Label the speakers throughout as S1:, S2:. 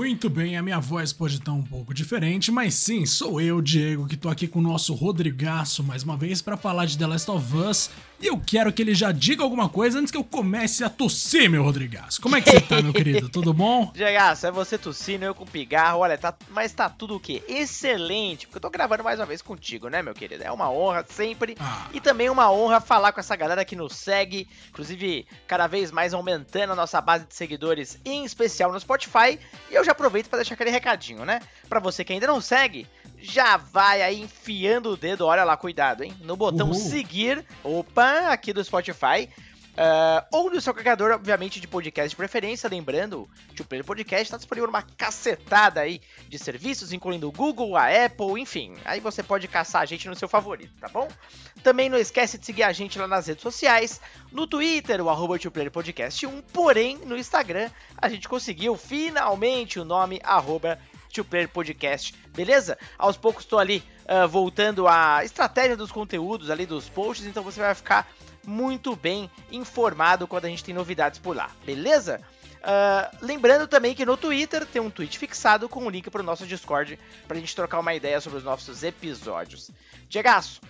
S1: Muito bem, a minha voz pode estar um pouco diferente, mas sim, sou eu, Diego, que tô aqui com o nosso Rodrigaço mais uma vez para falar de The Last of Us. E eu quero que ele já diga alguma coisa antes que eu comece a tossir, meu Rodrigaço. Como é que você tá, meu querido? Tudo bom?
S2: Diegaço, é você tossindo, eu com pigarro. Olha, tá, mas tá tudo o quê? Excelente, porque eu tô gravando mais uma vez contigo, né, meu querido? É uma honra sempre. Ah. E também uma honra falar com essa galera que nos segue, inclusive cada vez mais aumentando a nossa base de seguidores, em especial no Spotify. E eu já aproveito para deixar aquele recadinho, né? Para você que ainda não segue, já vai aí enfiando o dedo, olha lá, cuidado, hein? No botão Uhul. seguir, opa, aqui do Spotify. Uh, ou no seu carregador, obviamente, de podcast de preferência. Lembrando, o Player Podcast está disponível numa cacetada aí de serviços, incluindo o Google, a Apple, enfim. Aí você pode caçar a gente no seu favorito, tá bom? Também não esquece de seguir a gente lá nas redes sociais, no Twitter, o arroba Podcast 1, porém, no Instagram, a gente conseguiu finalmente o nome arroba Player Podcast, beleza? Aos poucos estou ali uh, voltando à estratégia dos conteúdos ali dos posts, então você vai ficar muito bem informado quando a gente tem novidades por lá, beleza? Uh, lembrando também que no Twitter tem um tweet fixado com o um link para o nosso Discord para a gente trocar uma ideia sobre os nossos episódios. Diegaço,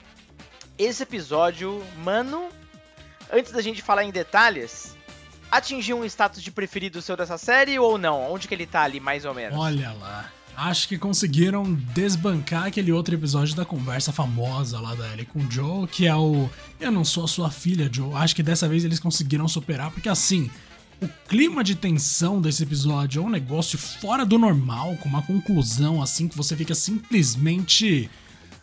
S2: esse episódio, mano, antes da gente falar em detalhes, atingiu um status de preferido seu dessa série ou não? Onde que ele tá ali, mais ou menos?
S1: Olha lá. Acho que conseguiram desbancar aquele outro episódio da conversa famosa lá da Ellie com o Joe, que é o Eu não sou a sua filha, Joe. Acho que dessa vez eles conseguiram superar, porque assim, o clima de tensão desse episódio é um negócio fora do normal, com uma conclusão assim que você fica simplesmente.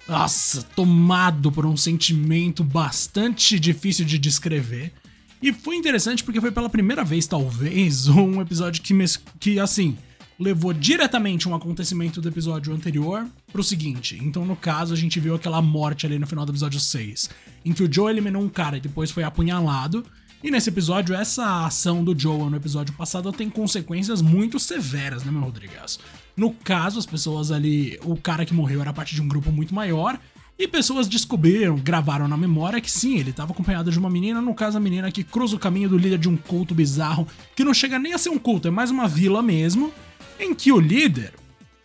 S1: Nossa, tomado por um sentimento bastante difícil de descrever. E foi interessante porque foi pela primeira vez, talvez, um episódio que, que assim, levou diretamente um acontecimento do episódio anterior pro seguinte. Então, no caso, a gente viu aquela morte ali no final do episódio 6, em que o Joe eliminou um cara e depois foi apunhalado. E nesse episódio, essa ação do Joe no episódio passado tem consequências muito severas, né, meu Rodrigues? No caso, as pessoas ali. O cara que morreu era parte de um grupo muito maior. E pessoas descobriram, gravaram na memória que sim, ele estava acompanhado de uma menina, no caso a menina que cruza o caminho do líder de um culto bizarro, que não chega nem a ser um culto, é mais uma vila mesmo, em que o líder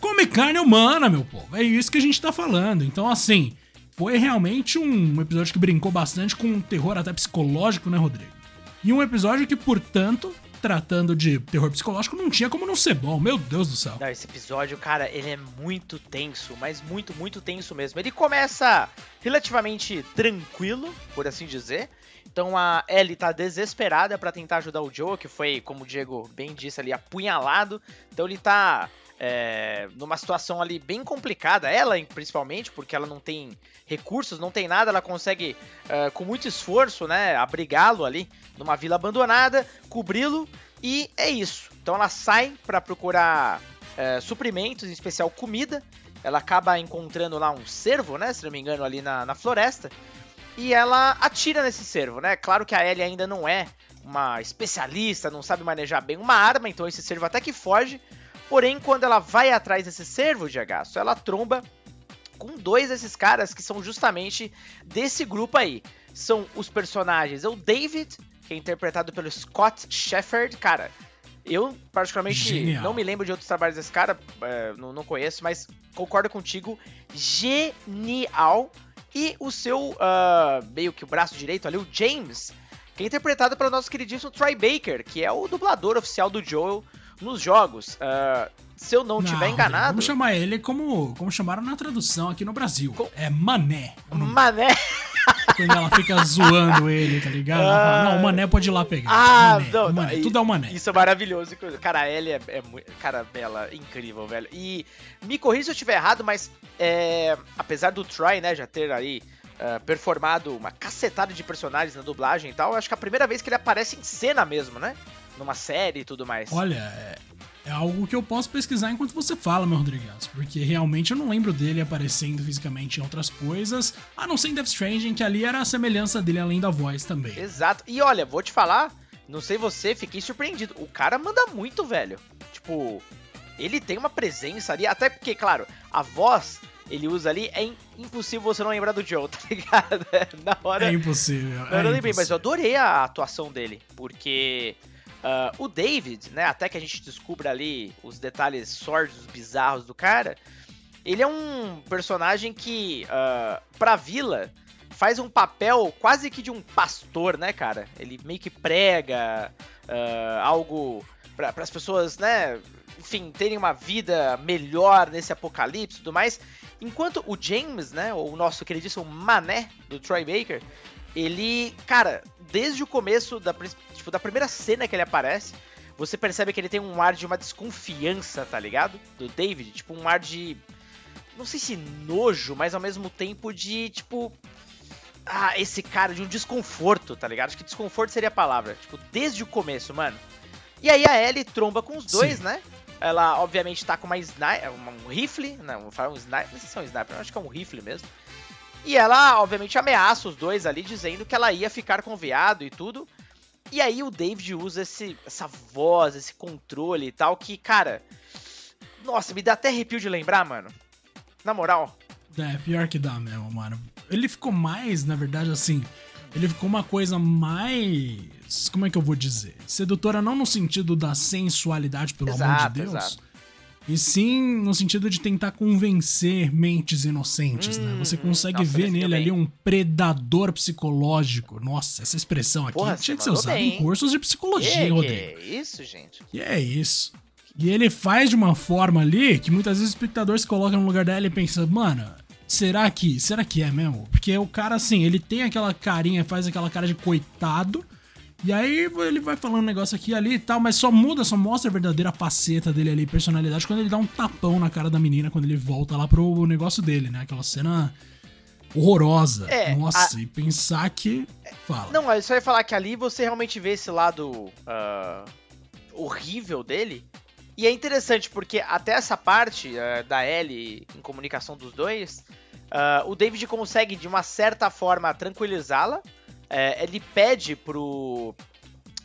S1: come carne humana, meu povo. É isso que a gente tá falando. Então, assim, foi realmente um episódio que brincou bastante com um terror até psicológico, né, Rodrigo? E um episódio que, portanto, tratando de terror psicológico, não tinha como não ser bom. Meu Deus do céu.
S2: Não, esse episódio, cara, ele é muito tenso, mas muito, muito tenso mesmo. Ele começa relativamente tranquilo, por assim dizer. Então a Ellie tá desesperada para tentar ajudar o Joe, que foi, como o Diego bem disse ali, apunhalado. Então ele tá é, numa situação ali bem complicada, ela principalmente, porque ela não tem recursos, não tem nada, ela consegue, uh, com muito esforço, né, abrigá-lo ali numa vila abandonada, cobri-lo e é isso. Então ela sai para procurar uh, suprimentos, em especial comida. Ela acaba encontrando lá um cervo, né, se não me engano, ali na, na floresta. E ela atira nesse cervo, né? Claro que a Ellie ainda não é uma especialista, não sabe manejar bem uma arma, então esse cervo até que foge. Porém, quando ela vai atrás desse cervo de agaço, ela tromba com dois desses caras que são justamente desse grupo aí. São os personagens, é o David, que é interpretado pelo Scott Shepard, cara. Eu, particularmente, Genial. não me lembro de outros trabalhos desse cara, é, não, não, conheço, mas concordo contigo. Genial. E o seu, uh, meio que o braço direito ali, o James, que é interpretado pelo nosso queridíssimo Troy Baker, que é o dublador oficial do Joel nos jogos. Uh, se eu não, não tiver enganado.
S1: Vamos chamar ele como, como chamaram na tradução aqui no Brasil. Com... É Mané.
S2: Mané.
S1: Quando ela fica zoando ele, tá ligado? Ah, não, o Mané pode ir lá pegar.
S2: Ah,
S1: mané, não, mané. tudo é o Mané.
S2: Isso é maravilhoso. Cara, a Ellie é, é muito. Cara, bela, incrível, velho. E me corrija se eu estiver errado, mas é, apesar do Troy, né, já ter aí. Uh, performado uma cacetada de personagens na dublagem e tal, acho que é a primeira vez que ele aparece em cena mesmo, né? Numa série e tudo mais.
S1: Olha, é, é algo que eu posso pesquisar enquanto você fala, meu Rodrigues, porque realmente eu não lembro dele aparecendo fisicamente em outras coisas, a não ser em Death Stranding, que ali era a semelhança dele além da voz também.
S2: Exato. E olha, vou te falar, não sei você, fiquei surpreendido. O cara manda muito, velho. Tipo, ele tem uma presença ali, até porque, claro, a voz ele usa ali, é impossível você não lembrar do Joe, tá ligado?
S1: Na hora. É impossível.
S2: É eu não lembrei, mas eu adorei a atuação dele, porque Uh, o David, né, até que a gente descubra ali os detalhes sórdidos, bizarros do cara, ele é um personagem que, uh, pra vila, faz um papel quase que de um pastor, né, cara? Ele meio que prega uh, algo para as pessoas, né, enfim, terem uma vida melhor nesse apocalipse e tudo mais. Enquanto o James, né, o nosso queridíssimo Mané do Troy Baker, ele, cara, desde o começo da, tipo, da primeira cena que ele aparece, você percebe que ele tem um ar de uma desconfiança, tá ligado? Do David, tipo um ar de não sei se nojo, mas ao mesmo tempo de tipo ah, esse cara de um desconforto, tá ligado? Acho que desconforto seria a palavra, tipo, desde o começo, mano. E aí a Ellie tromba com os dois, Sim. né? Ela, obviamente, tá com uma sniper, um rifle, não, vou falar um sniper, não sei se é um sniper, acho que é um rifle mesmo. E ela, obviamente, ameaça os dois ali, dizendo que ela ia ficar com o viado e tudo. E aí o David usa esse, essa voz, esse controle e tal, que, cara. Nossa, me dá até arrepio de lembrar, mano. Na moral.
S1: É, pior que dá mesmo, mano. Ele ficou mais, na verdade, assim. Ele ficou uma coisa mais. Como é que eu vou dizer? Sedutora não no sentido da sensualidade, pelo exato, amor de Deus. Exato e sim no sentido de tentar convencer mentes inocentes, hum, né? Você consegue nossa, ver nele ali um predador psicológico. Nossa, essa expressão aqui Porra, tinha que ser usada em cursos de psicologia, que, Rodrigo.
S2: Que é isso, gente?
S1: E é isso. E ele faz de uma forma ali que muitas vezes o espectador se coloca no lugar dela e pensa, mano, será que, será que é mesmo? Porque o cara, assim, ele tem aquela carinha, faz aquela cara de coitado, e aí ele vai falando um negócio aqui e ali e tal, mas só muda, só mostra a verdadeira faceta dele ali, personalidade, quando ele dá um tapão na cara da menina, quando ele volta lá pro negócio dele, né? Aquela cena horrorosa. É, Nossa, a... e pensar que. Fala.
S2: Não, eu só ia falar que ali você realmente vê esse lado uh, horrível dele. E é interessante porque até essa parte uh, da Ellie em comunicação dos dois, uh, o David consegue de uma certa forma tranquilizá-la é, ele pede pro,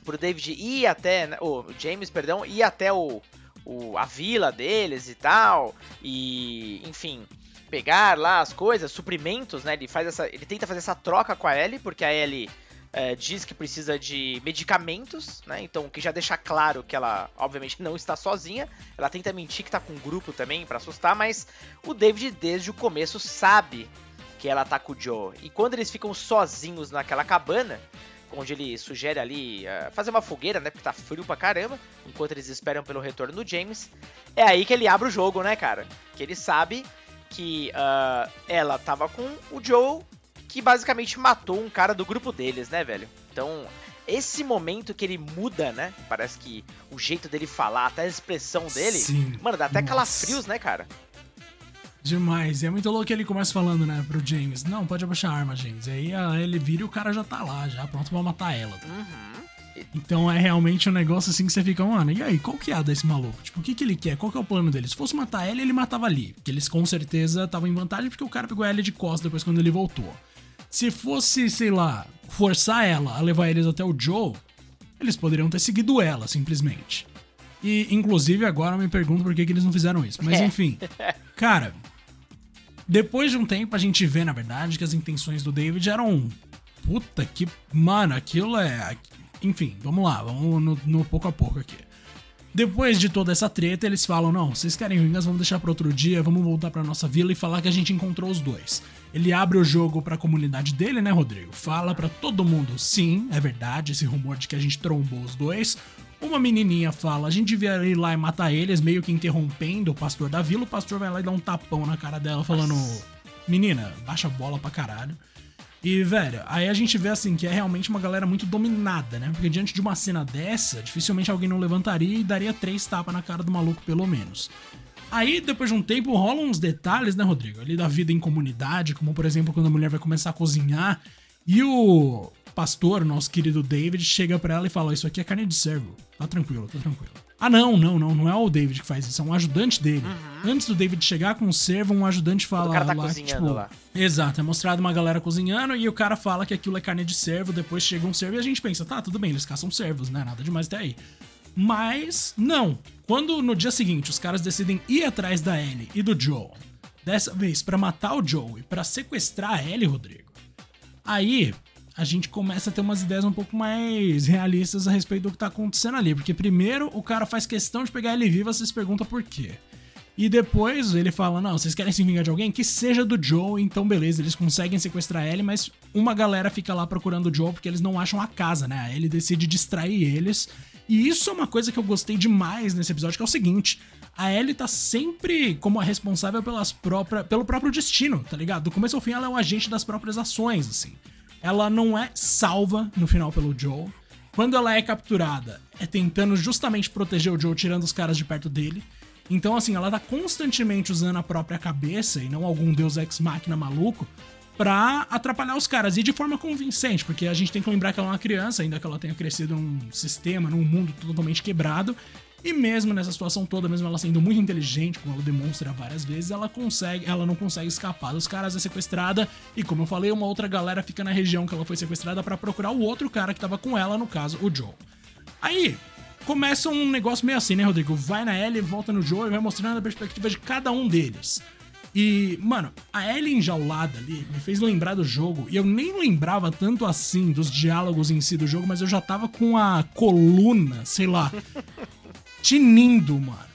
S2: pro David ir até, né, o James, perdão, ir até o, o, a vila deles e tal, e enfim, pegar lá as coisas, suprimentos, né? Ele faz essa, ele tenta fazer essa troca com a Ellie, porque a Ellie é, diz que precisa de medicamentos, né? Então, que já deixa claro que ela, obviamente, não está sozinha. Ela tenta mentir que está com um grupo também para assustar, mas o David desde o começo sabe que ela tá com o Joe. E quando eles ficam sozinhos naquela cabana, onde ele sugere ali uh, fazer uma fogueira, né? Porque tá frio pra caramba, enquanto eles esperam pelo retorno do James. É aí que ele abre o jogo, né, cara? Que ele sabe que uh, ela tava com o Joe, que basicamente matou um cara do grupo deles, né, velho? Então, esse momento que ele muda, né? Parece que o jeito dele falar, até a expressão dele, Sim. mano, dá até Nossa. calafrios, né, cara?
S1: Demais. E é muito louco que ele começa falando, né, pro James: Não, pode abaixar a arma, James. E aí ele vira e o cara já tá lá, já pronto pra matar ela. Tá? Uhum. Então é realmente um negócio assim que você fica, mano, e aí, qual que é a desse maluco? Tipo, o que, que ele quer? Qual que é o plano dele? Se fosse matar ela, ele matava ali. Porque eles com certeza estavam em vantagem porque o cara pegou ela de costas depois quando ele voltou. Se fosse, sei lá, forçar ela a levar eles até o Joe, eles poderiam ter seguido ela, simplesmente. E, inclusive, agora eu me pergunto por que, que eles não fizeram isso. Mas, enfim. Cara, depois de um tempo, a gente vê, na verdade, que as intenções do David eram. Puta que. Mano, aquilo é. Enfim, vamos lá, vamos no, no pouco a pouco aqui. Depois de toda essa treta, eles falam: não, vocês querem vingança, vamos deixar para outro dia, vamos voltar para nossa vila e falar que a gente encontrou os dois. Ele abre o jogo para a comunidade dele, né, Rodrigo? Fala para todo mundo: sim, é verdade, esse rumor de que a gente trombou os dois. Uma menininha fala, a gente devia ir lá e matar eles, meio que interrompendo o pastor da vila. O pastor vai lá e dá um tapão na cara dela, falando: Menina, baixa a bola pra caralho. E, velho, aí a gente vê assim que é realmente uma galera muito dominada, né? Porque diante de uma cena dessa, dificilmente alguém não levantaria e daria três tapas na cara do maluco, pelo menos. Aí, depois de um tempo, rolam uns detalhes, né, Rodrigo? Ali da vida em comunidade, como por exemplo, quando a mulher vai começar a cozinhar e o pastor, nosso querido David, chega para ela e fala: Isso aqui é carne de cervo. Tá tranquilo, tá tranquilo. Ah, não, não, não, não é o David que faz isso, é um ajudante dele. Uhum. Antes do David chegar com o servo, um ajudante fala o
S2: cara tá
S1: lá,
S2: cozinhando tipo, lá.
S1: Exato, é mostrado uma galera cozinhando e o cara fala que aquilo é carne de servo, depois chega um servo e a gente pensa, tá, tudo bem, eles caçam servos, né? Nada demais até aí. Mas, não. Quando no dia seguinte os caras decidem ir atrás da Ellie e do Joe, dessa vez para matar o Joe e para sequestrar a Ellie, Rodrigo, aí a gente começa a ter umas ideias um pouco mais realistas a respeito do que tá acontecendo ali. Porque primeiro o cara faz questão de pegar ele vivo, você se pergunta por quê. E depois ele fala: Não, vocês querem se vingar de alguém? Que seja do Joe, então beleza, eles conseguem sequestrar ele, mas uma galera fica lá procurando o Joe porque eles não acham a casa, né? Ele decide distrair eles. E isso é uma coisa que eu gostei demais nesse episódio, que é o seguinte: a Ellie tá sempre como a responsável pelas própria, pelo próprio destino, tá ligado? Do começo ao fim, ela é um agente das próprias ações, assim. Ela não é salva no final pelo Joe. Quando ela é capturada, é tentando justamente proteger o Joe, tirando os caras de perto dele. Então, assim, ela tá constantemente usando a própria cabeça e não algum deus ex-máquina maluco pra atrapalhar os caras. E de forma convincente, porque a gente tem que lembrar que ela é uma criança, ainda que ela tenha crescido num sistema, num mundo totalmente quebrado. E mesmo nessa situação toda, mesmo ela sendo muito inteligente, como ela demonstra várias vezes, ela consegue, ela não consegue escapar dos caras, é sequestrada e como eu falei, uma outra galera fica na região que ela foi sequestrada para procurar o outro cara que tava com ela, no caso, o Joe. Aí, começa um negócio meio assim, né, Rodrigo? Vai na Ellie, volta no Joe e vai mostrando a perspectiva de cada um deles. E, mano, a Ellie enjaulada ali me fez lembrar do jogo. E eu nem lembrava tanto assim dos diálogos em si do jogo, mas eu já tava com a coluna, sei lá, tinindo, mano.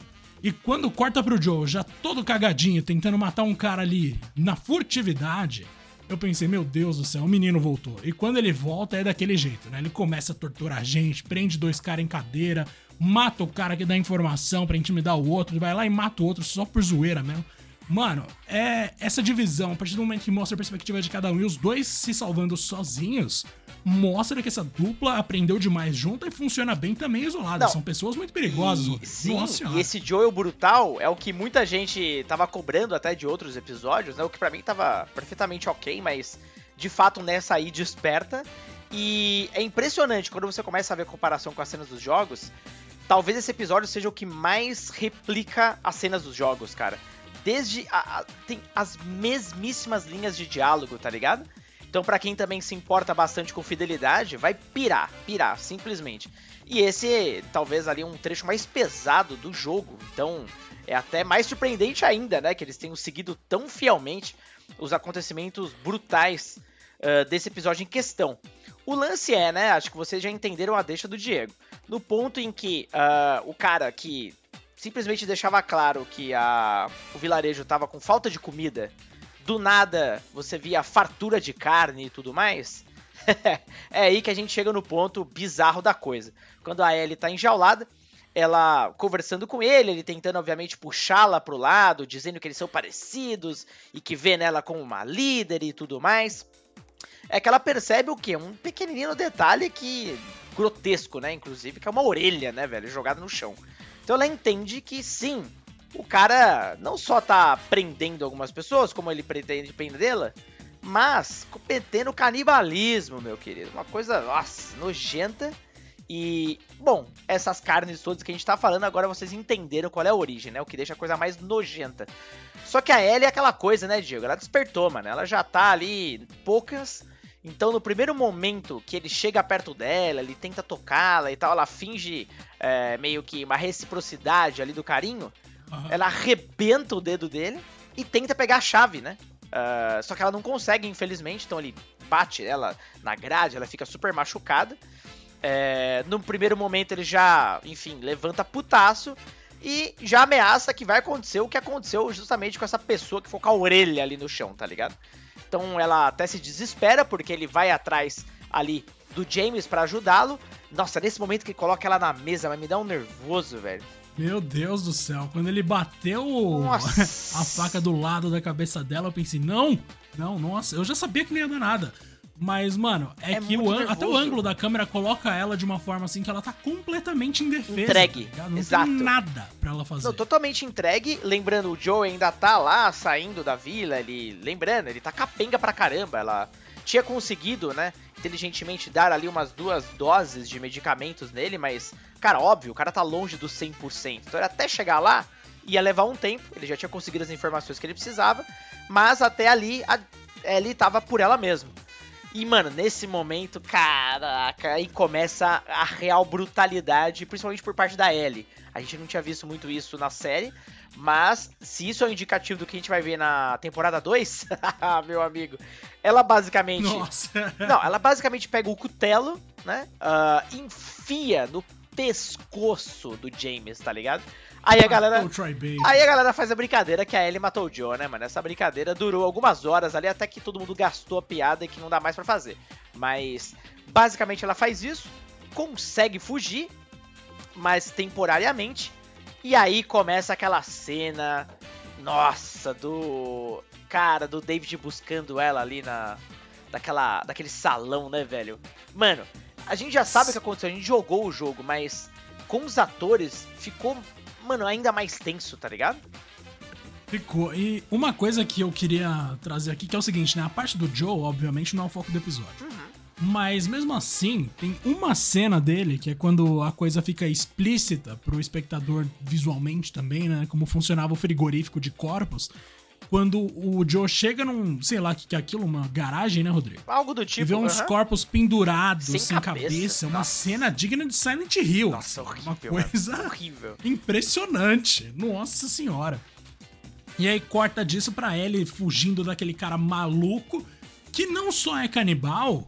S1: E quando corta pro Joe, já todo cagadinho, tentando matar um cara ali na furtividade, eu pensei, meu Deus do céu, o menino voltou. E quando ele volta é daquele jeito, né? Ele começa a torturar a gente, prende dois caras em cadeira, mata o cara que dá informação para intimidar o outro, vai lá e mata o outro só por zoeira mesmo. Mano, é essa divisão, a partir do momento que mostra a perspectiva de cada um e os dois se salvando sozinhos, mostra que essa dupla aprendeu demais junto e funciona bem também isolada. São pessoas muito perigosas.
S2: E, sim, Nossa e esse Joel brutal é o que muita gente tava cobrando até de outros episódios, né? O que para mim tava perfeitamente ok, mas de fato nessa aí desperta. E é impressionante quando você começa a ver a comparação com as cenas dos jogos. Talvez esse episódio seja o que mais replica as cenas dos jogos, cara. Desde. A, a, tem as mesmíssimas linhas de diálogo, tá ligado? Então, para quem também se importa bastante com fidelidade, vai pirar, pirar, simplesmente. E esse, talvez ali um trecho mais pesado do jogo. Então, é até mais surpreendente ainda, né, que eles tenham seguido tão fielmente os acontecimentos brutais uh, desse episódio em questão. O lance é, né, acho que vocês já entenderam a deixa do Diego. No ponto em que uh, o cara que simplesmente deixava claro que a, o vilarejo estava com falta de comida do nada você via fartura de carne e tudo mais. é aí que a gente chega no ponto bizarro da coisa. Quando a Ellie tá enjaulada, ela conversando com ele, ele tentando, obviamente, puxá-la pro lado, dizendo que eles são parecidos e que vê nela como uma líder e tudo mais. É que ela percebe o quê? Um pequenininho detalhe que. grotesco, né? Inclusive, que é uma orelha, né, velho? Jogada no chão. Então ela entende que sim, o cara não só tá prendendo algumas pessoas, como ele pretende prendê-la, mas cometendo canibalismo, meu querido. Uma coisa, nossa, nojenta. E, bom, essas carnes todas que a gente tá falando, agora vocês entenderam qual é a origem, né? O que deixa a coisa mais nojenta. Só que a Ellie é aquela coisa, né, Diego? Ela despertou, mano. Ela já tá ali, poucas. Então, no primeiro momento que ele chega perto dela, ele tenta tocá-la e tal, ela finge é, meio que uma reciprocidade ali do carinho. Uhum. Ela arrebenta o dedo dele e tenta pegar a chave, né? Uh, só que ela não consegue, infelizmente, então ele bate ela na grade, ela fica super machucada. É, no primeiro momento ele já, enfim, levanta putaço e já ameaça que vai acontecer o que aconteceu justamente com essa pessoa que ficou com a orelha ali no chão, tá ligado? Então ela até se desespera porque ele vai atrás ali do James para ajudá-lo. Nossa, nesse momento que ele coloca ela na mesa, vai me dar um nervoso, velho.
S1: Meu Deus do céu, quando ele bateu a faca do lado da cabeça dela, eu pensei, não, não, nossa, eu já sabia que não ia dar nada. Mas, mano, é, é que o até o ângulo da câmera coloca ela de uma forma assim que ela tá completamente indefesa.
S2: Entregue.
S1: Tá não
S2: Exato.
S1: tem nada pra ela fazer. Não,
S2: totalmente entregue. Lembrando, o Joe ainda tá lá saindo da vila. Ele. Lembrando, ele tá capenga pra caramba. Ela tinha conseguido, né, inteligentemente dar ali umas duas doses de medicamentos nele, mas, cara, óbvio, o cara tá longe do 100%. Então, ele até chegar lá ia levar um tempo, ele já tinha conseguido as informações que ele precisava, mas até ali a Ellie tava por ela mesma. E, mano, nesse momento, caraca, aí começa a real brutalidade, principalmente por parte da Ellie. A gente não tinha visto muito isso na série, mas se isso é um indicativo do que a gente vai ver na temporada 2, meu amigo, ela basicamente.
S1: Nossa!
S2: Não, ela basicamente pega o cutelo, né? Uh, enfia no pescoço do James, tá ligado? Aí a galera. Aí a galera faz a brincadeira que a Ellie matou o Joe, né, mano? Essa brincadeira durou algumas horas ali até que todo mundo gastou a piada e que não dá mais para fazer. Mas basicamente ela faz isso, consegue fugir, mas temporariamente. E aí começa aquela cena. Nossa, do. Cara, do David buscando ela ali na. Daquela, daquele salão, né, velho? Mano, a gente já sabe o que aconteceu, a gente jogou o jogo, mas com os atores ficou mano, ainda mais tenso, tá ligado?
S1: Ficou. E uma coisa que eu queria trazer aqui, que é o seguinte, né? A parte do Joe, obviamente, não é o foco do episódio. Uhum. Mas mesmo assim, tem uma cena dele que é quando a coisa fica explícita pro espectador visualmente também, né? Como funcionava o frigorífico de corpos quando o Joe chega num, sei lá o que, que é aquilo, uma garagem, né, Rodrigo?
S2: Algo do tipo.
S1: E vê uns uh -huh. corpos pendurados, sem, sem cabeça. cabeça. Uma cena digna de Silent Hill.
S2: Nossa, horrível,
S1: Uma coisa horrível. impressionante. Nossa senhora. E aí corta disso pra Ellie fugindo daquele cara maluco, que não só é canibal,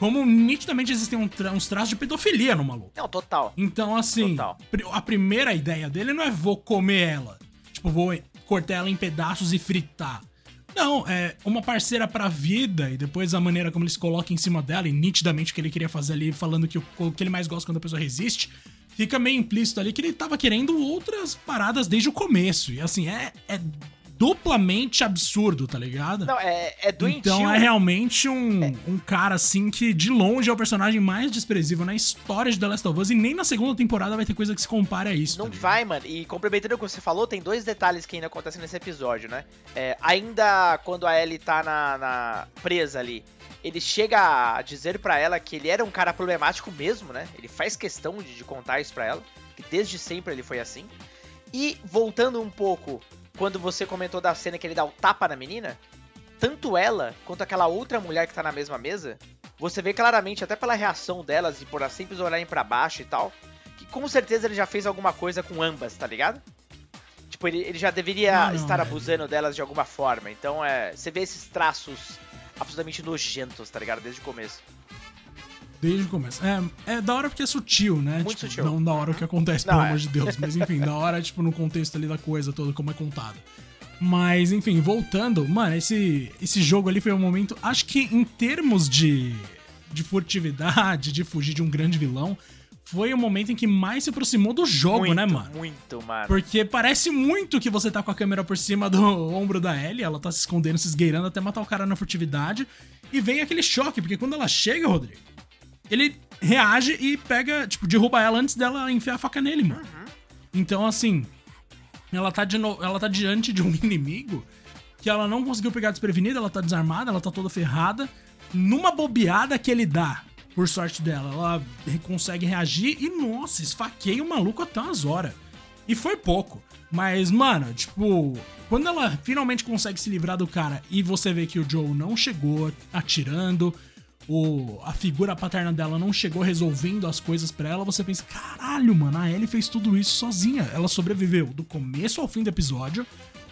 S1: como nitidamente existem um tra uns traços de pedofilia no maluco.
S2: Não, total.
S1: Então, assim, total. a primeira ideia dele não é vou comer ela. Tipo, vou cortar ela em pedaços e fritar. Não, é uma parceira pra vida e depois a maneira como ele se coloca em cima dela e nitidamente o que ele queria fazer ali, falando que o, o que ele mais gosta quando a pessoa resiste, fica meio implícito ali que ele tava querendo outras paradas desde o começo. E assim, é, é duplamente absurdo, tá ligado?
S2: Não, é, é doentio.
S1: Então é realmente um, é. um cara, assim, que de longe é o personagem mais desprezível na história de The Last of Us e nem na segunda temporada vai ter coisa que se compare a isso.
S2: Não tá vai, mano. E complementando o que você falou, tem dois detalhes que ainda acontecem nesse episódio, né? É, ainda quando a Ellie tá na, na presa ali, ele chega a dizer para ela que ele era um cara problemático mesmo, né? Ele faz questão de, de contar isso pra ela, que desde sempre ele foi assim. E voltando um pouco quando você comentou da cena que ele dá o tapa na menina, tanto ela quanto aquela outra mulher que tá na mesma mesa, você vê claramente, até pela reação delas e por elas sempre olharem para baixo e tal, que com certeza ele já fez alguma coisa com ambas, tá ligado? Tipo, ele, ele já deveria não, estar abusando delas de alguma forma. Então, é, você vê esses traços absolutamente nojentos, tá ligado? Desde o começo.
S1: Desde o começo. É, é da hora porque é sutil, né?
S2: Muito
S1: tipo,
S2: sutil.
S1: Não da hora o que acontece, não, pelo é. amor de Deus. Mas enfim, da hora, tipo, no contexto ali da coisa toda, como é contado. Mas, enfim, voltando, mano, esse, esse jogo ali foi um momento. Acho que em termos de, de furtividade, de fugir de um grande vilão, foi o momento em que mais se aproximou do jogo,
S2: muito,
S1: né, mano?
S2: Muito, mano.
S1: Porque parece muito que você tá com a câmera por cima do ombro da Ellie, ela tá se escondendo, se esgueirando até matar o cara na furtividade. E vem aquele choque, porque quando ela chega, Rodrigo, ele reage e pega, tipo, derruba ela antes dela enfiar a faca nele, mano. Uhum. Então, assim, ela tá, de no... ela tá diante de um inimigo que ela não conseguiu pegar desprevenida, ela tá desarmada, ela tá toda ferrada. Numa bobeada que ele dá, por sorte dela, ela consegue reagir e, nossa, esfaqueia o maluco até umas horas. E foi pouco. Mas, mano, tipo, quando ela finalmente consegue se livrar do cara e você vê que o Joe não chegou atirando, o, a figura paterna dela não chegou resolvendo as coisas para ela, você pensa, caralho, mano, a Ellie fez tudo isso sozinha. Ela sobreviveu do começo ao fim do episódio,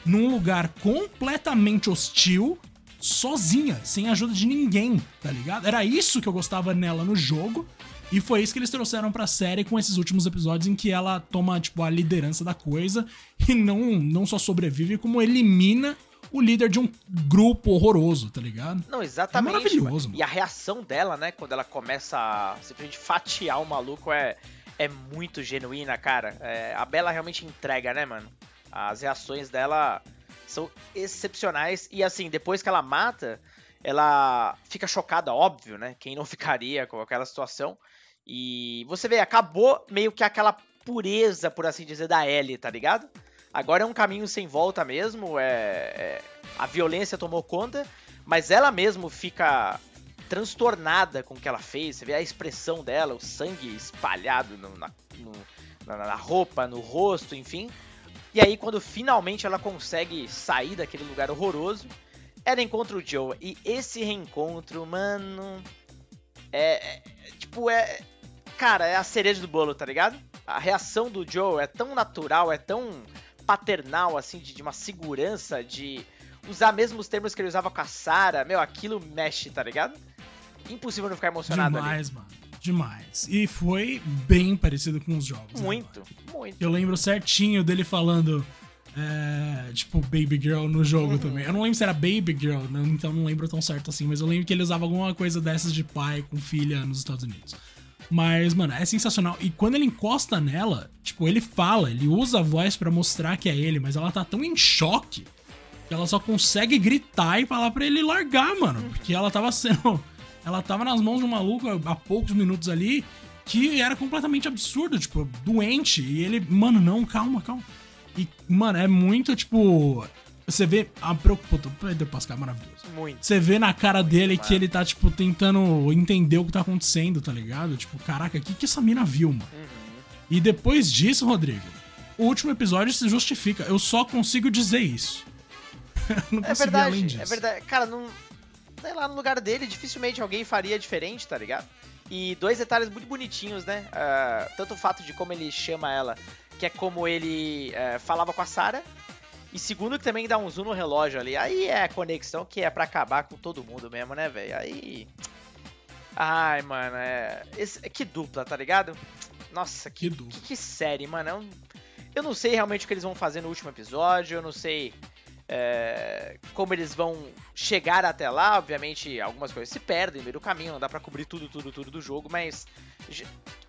S1: num lugar completamente hostil, sozinha, sem ajuda de ninguém, tá ligado? Era isso que eu gostava nela no jogo. E foi isso que eles trouxeram pra série com esses últimos episódios em que ela toma, tipo, a liderança da coisa e não, não só sobrevive, como elimina o líder de um grupo horroroso, tá ligado?
S2: Não, exatamente. É maravilhoso. Mano. E a reação dela, né, quando ela começa a simplesmente fatiar o maluco é, é muito genuína, cara. É, a Bela realmente entrega, né, mano? As reações dela são excepcionais. E assim, depois que ela mata, ela fica chocada, óbvio, né? Quem não ficaria com aquela situação. E você vê, acabou meio que aquela pureza, por assim dizer, da Ellie, tá ligado? Agora é um caminho sem volta mesmo, é, é, a violência tomou conta, mas ela mesmo fica transtornada com o que ela fez. Você vê a expressão dela, o sangue espalhado no, na, no, na, na roupa, no rosto, enfim. E aí, quando finalmente ela consegue sair daquele lugar horroroso, Eren contra o Joe. E esse reencontro, mano. É, é. Tipo, é. Cara, é a cereja do bolo, tá ligado? A reação do Joe é tão natural, é tão paternal, assim, de, de uma segurança, de usar mesmo os termos que ele usava com a Sarah. Meu, aquilo mexe, tá ligado? Impossível não ficar emocionado
S1: Demais,
S2: ali.
S1: mano. Demais. E foi bem parecido com os jogos.
S2: Né, muito,
S1: né,
S2: muito.
S1: Eu lembro certinho dele falando. É, tipo, Baby Girl no jogo uhum. também. Eu não lembro se era Baby Girl, então não lembro tão certo assim, mas eu lembro que ele usava alguma coisa dessas de pai com filha nos Estados Unidos. Mas, mano, é sensacional. E quando ele encosta nela, tipo, ele fala, ele usa a voz para mostrar que é ele, mas ela tá tão em choque que ela só consegue gritar e falar para ele largar, mano. Porque ela tava sendo ela tava nas mãos de um maluco há poucos minutos ali que era completamente absurdo, tipo, doente. E ele, mano, não, calma, calma. E, mano, é muito, tipo. Você vê a preocupação. Pedro Pascal é maravilhoso.
S2: Muito.
S1: Você vê na cara dele mano. que ele tá, tipo, tentando entender o que tá acontecendo, tá ligado? Tipo, caraca, o que, que essa mina viu, mano? Uhum. E depois disso, Rodrigo, o último episódio se justifica. Eu só consigo dizer isso.
S2: não é verdade, é verdade. Cara, não, sei lá, no lugar dele, dificilmente alguém faria diferente, tá ligado? E dois detalhes muito bonitinhos, né? Uh, tanto o fato de como ele chama ela, que é como ele uh, falava com a Sarah. E segundo, que também dá um zoom no relógio ali. Aí é a conexão que é para acabar com todo mundo mesmo, né, velho? Aí. Ai, mano, é. Esse... Que dupla, tá ligado? Nossa, que, que, que, que série, mano. Eu... eu não sei realmente o que eles vão fazer no último episódio. Eu não sei é, como eles vão chegar até lá, obviamente algumas coisas se perdem no meio do caminho, não dá pra cobrir tudo, tudo, tudo do jogo, mas.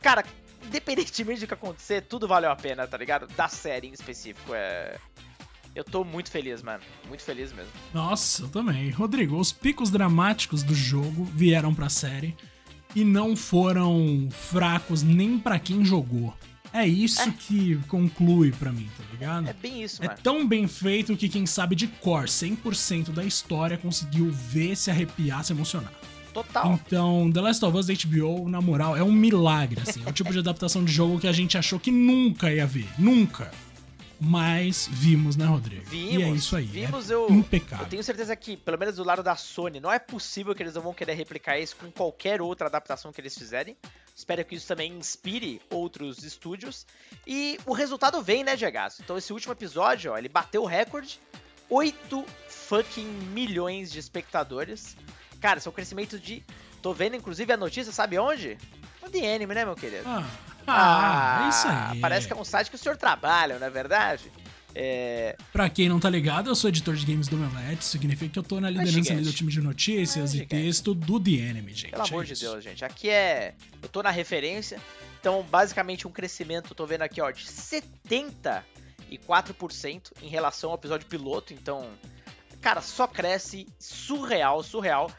S2: Cara, independentemente do que acontecer, tudo valeu a pena, tá ligado? Da série em específico. É. Eu tô muito feliz, mano. Muito feliz mesmo.
S1: Nossa, eu também. Rodrigo, os picos dramáticos do jogo vieram pra série e não foram fracos nem para quem jogou. É isso é. que conclui para mim, tá ligado?
S2: É bem isso,
S1: é
S2: mano.
S1: É tão bem feito que quem sabe de cor 100% da história conseguiu ver, se arrepiar, se emocionar.
S2: Total.
S1: Então, The Last of Us da HBO, na moral, é um milagre, assim. É o tipo de adaptação de jogo que a gente achou que nunca ia ver. Nunca mas vimos, né, Rodrigo?
S2: Vimos.
S1: E é isso aí.
S2: Vimos,
S1: é
S2: eu,
S1: impecável.
S2: Eu tenho certeza que, pelo menos do lado da Sony, não é possível que eles não vão querer replicar isso com qualquer outra adaptação que eles fizerem. Espero que isso também inspire outros estúdios. E o resultado vem, né, Diego? Então esse último episódio, ó, ele bateu o recorde. 8 fucking milhões de espectadores. Cara, isso é um crescimento de... Tô vendo, inclusive, a notícia, sabe onde? No The Anime, né, meu querido?
S1: Ah... Ah, é isso aí.
S2: Parece que é um site que o senhor trabalha, não é verdade?
S1: É... Pra quem não tá ligado, eu sou editor de games do Omelete, significa que eu tô na liderança ali do time de notícias é e texto do The Enemy, gente.
S2: Pelo
S1: é
S2: amor de Deus, gente. Aqui é. Eu tô na referência. Então, basicamente, um crescimento, tô vendo aqui, ó, de 74% em relação ao episódio piloto. Então, cara, só cresce surreal, surreal.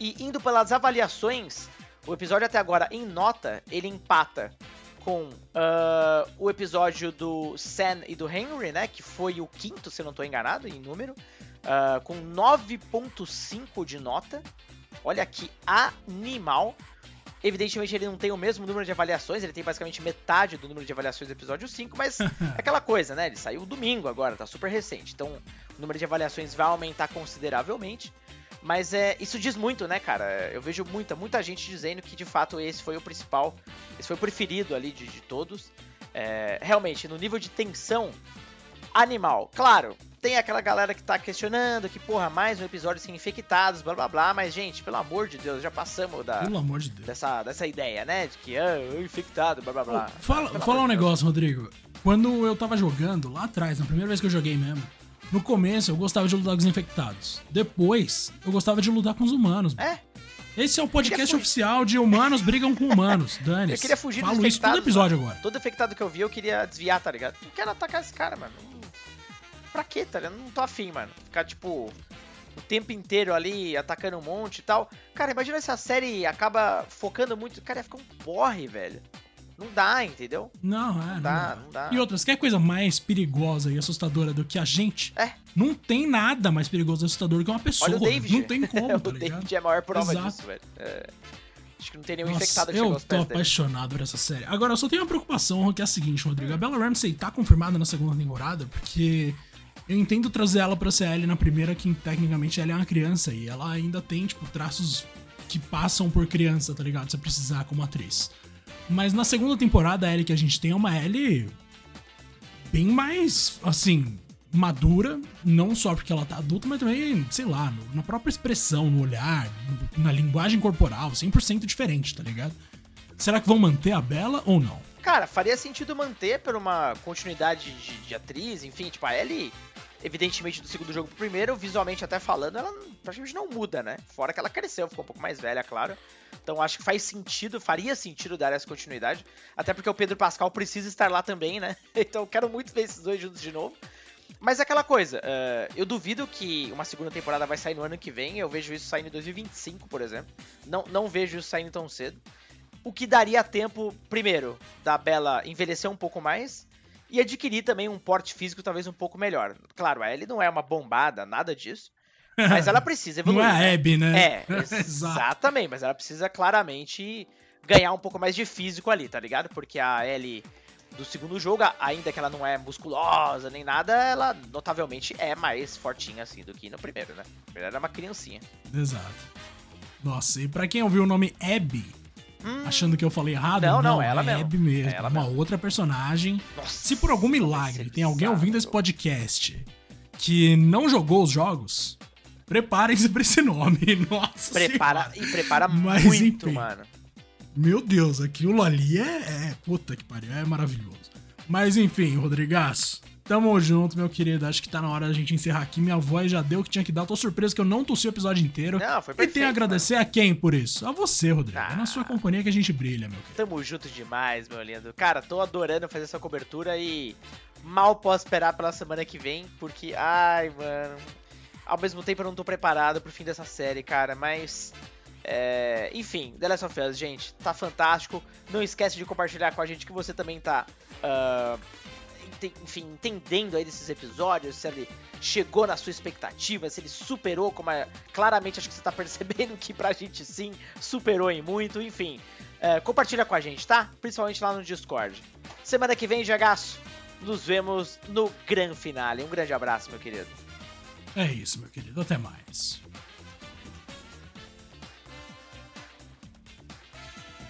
S2: E indo pelas avaliações, o episódio até agora, em nota, ele empata com uh, o episódio do Sam e do Henry, né? Que foi o quinto, se eu não estou enganado, em número. Uh, com 9.5 de nota. Olha que animal. Evidentemente ele não tem o mesmo número de avaliações, ele tem basicamente metade do número de avaliações do episódio 5, mas é aquela coisa, né? Ele saiu domingo agora, tá super recente. Então o número de avaliações vai aumentar consideravelmente. Mas é, isso diz muito, né, cara? Eu vejo muita, muita gente dizendo que de fato esse foi o principal, esse foi o preferido ali de, de todos. É, realmente, no nível de tensão, animal. Claro, tem aquela galera que tá questionando que, porra, mais um episódio sem infectados, blá blá blá, mas, gente, pelo amor de Deus, já passamos da.
S1: Pelo amor de Deus.
S2: Dessa, dessa ideia, né? De que, ah, infectado, blá blá blá.
S1: fala fala um negócio, Rodrigo. Quando eu tava jogando, lá atrás, na primeira vez que eu joguei mesmo, no começo eu gostava de lutar com os infectados. Depois eu gostava de lutar com os humanos.
S2: É?
S1: Esse é o podcast oficial de humanos brigam com humanos. Dane.
S2: Eu queria fugir
S1: Falo
S2: dos
S1: isso todo episódio mano. agora.
S2: Todo infectado que eu vi eu queria desviar, tá ligado? Não quero atacar esse cara, mano. Pra quê, tá ligado? Não tô afim, mano. Ficar tipo o tempo inteiro ali atacando um monte e tal. Cara, imagina se a série acaba focando muito. Cara, ia ficar um porre, velho. Não dá, entendeu?
S1: Não, é. Não,
S2: não, dá, não dá.
S1: E outras, quer coisa mais perigosa e assustadora do que a gente?
S2: É.
S1: Não tem nada mais perigoso e assustador que uma pessoa.
S2: Olha o David.
S1: Não tem como, tá
S2: o? David é a maior prova Exato. disso, velho. É. Acho que não tem nenhum
S1: Nossa,
S2: infectado que
S1: eu tô apaixonado
S2: dele.
S1: por essa série. Agora, eu só tenho uma preocupação, que é a seguinte, Rodrigo. A Bella Ramsey tá confirmada na segunda temporada, porque Eu entendo trazer ela pra Ellie na primeira, que tecnicamente ela é uma criança e ela ainda tem, tipo, traços que passam por criança, tá ligado? Se precisar como atriz. Mas na segunda temporada, a Ellie que a gente tem é uma Ellie bem mais, assim, madura, não só porque ela tá adulta, mas também, sei lá, na própria expressão, no olhar, na linguagem corporal, 100% diferente, tá ligado? Será que vão manter a Bela ou não?
S2: Cara, faria sentido manter por uma continuidade de, de atriz, enfim, tipo, a Ellie, evidentemente, do segundo jogo pro primeiro, visualmente até falando, ela praticamente não muda, né? Fora que ela cresceu, ficou um pouco mais velha, claro. Então acho que faz sentido, faria sentido dar essa continuidade. Até porque o Pedro Pascal precisa estar lá também, né? Então quero muito ver esses dois juntos de novo. Mas é aquela coisa, uh, eu duvido que uma segunda temporada vai sair no ano que vem, eu vejo isso saindo em 2025, por exemplo. Não, não vejo isso saindo tão cedo. O que daria tempo, primeiro, da Bella envelhecer um pouco mais e adquirir também um porte físico talvez um pouco melhor. Claro, a Ellie não é uma bombada, nada disso. Mas ela precisa evoluir.
S1: Não é a Abby, né?
S2: É, exatamente. Mas ela precisa claramente ganhar um pouco mais de físico ali, tá ligado? Porque a Ellie do segundo jogo, ainda que ela não é musculosa nem nada, ela notavelmente é mais fortinha assim do que no primeiro, né? Na verdade, era uma criancinha.
S1: Exato. Nossa, e pra quem ouviu o nome Abby, hum, achando que eu falei errado,
S2: não,
S1: não,
S2: não ela
S1: é
S2: mesmo.
S1: Mesmo, é ela uma mesmo. outra personagem. Nossa, Se por algum milagre tem alguém ouvindo esse podcast que não jogou os jogos, preparem-se pra esse nome. Nossa
S2: Prepara, senhora. E prepara Mas, muito, enfim. mano.
S1: Meu Deus, aquilo ali é, é. Puta que pariu, é maravilhoso. Mas enfim, Rodrigaço. Tamo junto, meu querido. Acho que tá na hora da gente encerrar aqui. Minha voz já deu o que tinha que dar. tô surpreso que eu não tossi o episódio inteiro.
S2: Não, foi perfeito,
S1: E tenho a agradecer mano. a quem por isso? A você, Rodrigo. Ah, é na sua companhia que a gente brilha, meu querido.
S2: Tamo junto demais, meu lindo. Cara, tô adorando fazer essa cobertura e mal posso esperar pela semana que vem, porque, ai, mano. Ao mesmo tempo eu não tô preparado pro fim dessa série, cara, mas é, enfim, The Last of Us, gente, tá fantástico. Não esquece de compartilhar com a gente que você também tá, uh, enfim, entendendo aí desses episódios, se ele chegou na sua expectativa, se ele superou, como é, claramente acho que você tá percebendo que pra gente sim, superou em muito, enfim. Uh, compartilha com a gente, tá? Principalmente lá no Discord. Semana que vem, Jagaço, nos vemos no grande finale. Um grande abraço, meu querido.
S1: É isso, meu querido. Até mais.